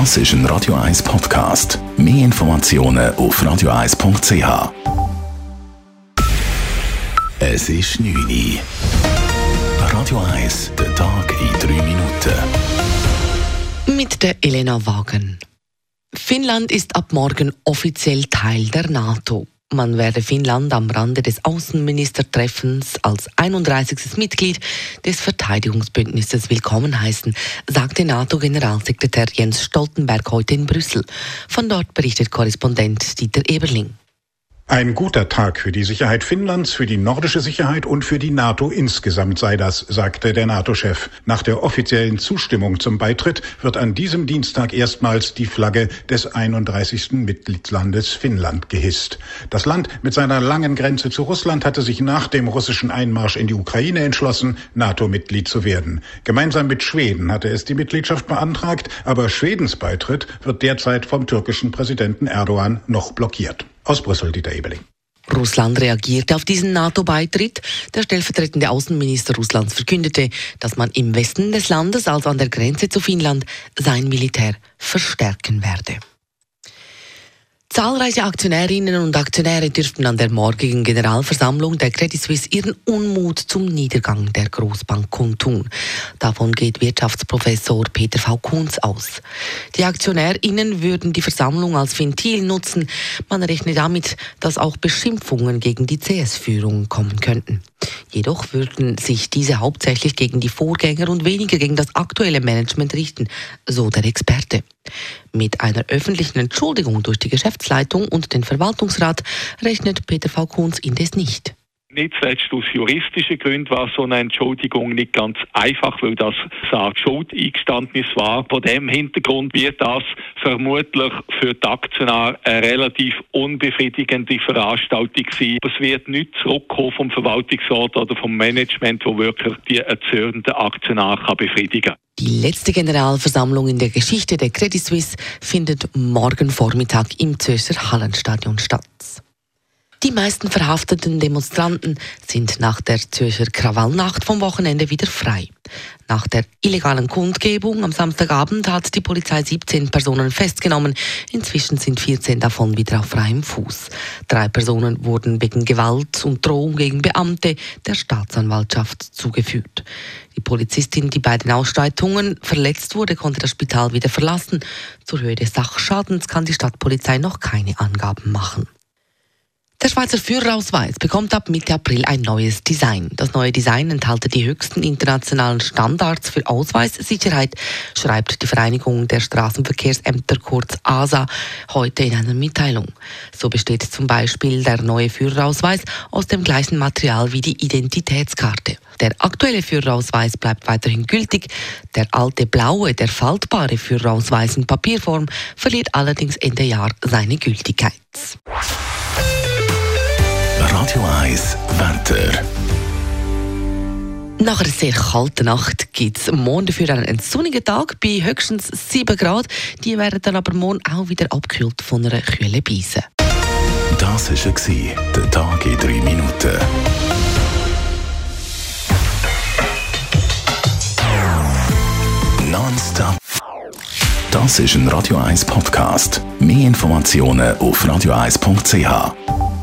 Das ist ein Radio 1 Podcast. Mehr Informationen auf radio1.ch. Es ist 9 Uhr. Radio 1, der Tag in 3 Minuten. Mit der Elena Wagen. Finnland ist ab morgen offiziell Teil der NATO. Man werde Finnland am Rande des Außenministertreffens als 31. Mitglied des Verteidigungsbündnisses willkommen heißen, sagte NATO-Generalsekretär Jens Stoltenberg heute in Brüssel. Von dort berichtet Korrespondent Dieter Eberling. Ein guter Tag für die Sicherheit Finnlands, für die nordische Sicherheit und für die NATO insgesamt sei das, sagte der NATO-Chef. Nach der offiziellen Zustimmung zum Beitritt wird an diesem Dienstag erstmals die Flagge des 31. Mitgliedslandes Finnland gehisst. Das Land mit seiner langen Grenze zu Russland hatte sich nach dem russischen Einmarsch in die Ukraine entschlossen, NATO-Mitglied zu werden. Gemeinsam mit Schweden hatte es die Mitgliedschaft beantragt, aber Schwedens Beitritt wird derzeit vom türkischen Präsidenten Erdogan noch blockiert. Aus Brüssel, Dieter Ebeling. Russland reagierte auf diesen NATO-Beitritt. Der stellvertretende Außenminister Russlands verkündete, dass man im Westen des Landes, also an der Grenze zu Finnland, sein Militär verstärken werde. Zahlreiche Aktionärinnen und Aktionäre dürften an der morgigen Generalversammlung der Credit Suisse ihren Unmut zum Niedergang der Großbank kundtun. Davon geht Wirtschaftsprofessor Peter V. Kunz aus. Die Aktionärinnen würden die Versammlung als Ventil nutzen. Man rechne damit, dass auch Beschimpfungen gegen die CS-Führung kommen könnten. Jedoch würden sich diese hauptsächlich gegen die Vorgänger und weniger gegen das aktuelle Management richten, so der Experte. Mit einer öffentlichen Entschuldigung durch die Geschäftsleitung und den Verwaltungsrat rechnet Peter V. Kunz indes nicht. Nicht zuletzt aus juristischen Gründen war so eine Entschuldigung nicht ganz einfach, weil das sagt Schuldeingeständnis war. Vor dem Hintergrund wird das vermutlich für die Aktionäre eine relativ unbefriedigende Veranstaltung sein. Es wird nicht zurückkommen vom Verwaltungsrat oder vom Management, wo wirklich die erzürnten Aktionäre befriedigen kann. Die letzte Generalversammlung in der Geschichte der Credit Suisse findet morgen Vormittag im Zürcher Hallenstadion statt. Die meisten verhafteten Demonstranten sind nach der Zürcher Krawallnacht vom Wochenende wieder frei. Nach der illegalen Kundgebung am Samstagabend hat die Polizei 17 Personen festgenommen. Inzwischen sind 14 davon wieder auf freiem Fuß. Drei Personen wurden wegen Gewalt und Drohung gegen Beamte der Staatsanwaltschaft zugeführt. Die Polizistin, die bei den Ausschreitungen verletzt wurde, konnte das Spital wieder verlassen. Zur Höhe des Sachschadens kann die Stadtpolizei noch keine Angaben machen. Der Schweizer Führerausweis bekommt ab Mitte April ein neues Design. Das neue Design enthält die höchsten internationalen Standards für Ausweissicherheit, schreibt die Vereinigung der Straßenverkehrsämter kurz ASA heute in einer Mitteilung. So besteht zum Beispiel der neue Führerausweis aus dem gleichen Material wie die Identitätskarte. Der aktuelle Führerausweis bleibt weiterhin gültig. Der alte blaue, der faltbare Führerausweis in Papierform verliert allerdings Ende Jahr seine Gültigkeit. Radio 1 Wetter. Nach einer sehr kalten Nacht gibt es morgen dafür einen sonnigen Tag bei höchstens 7 Grad. Die werden dann aber morgen auch wieder abgekühlt von einer kühlen Beise. Das war der Tag in 3 Minuten. Nonstop. Das ist ein Radio 1 Podcast. Mehr Informationen auf radio1.ch.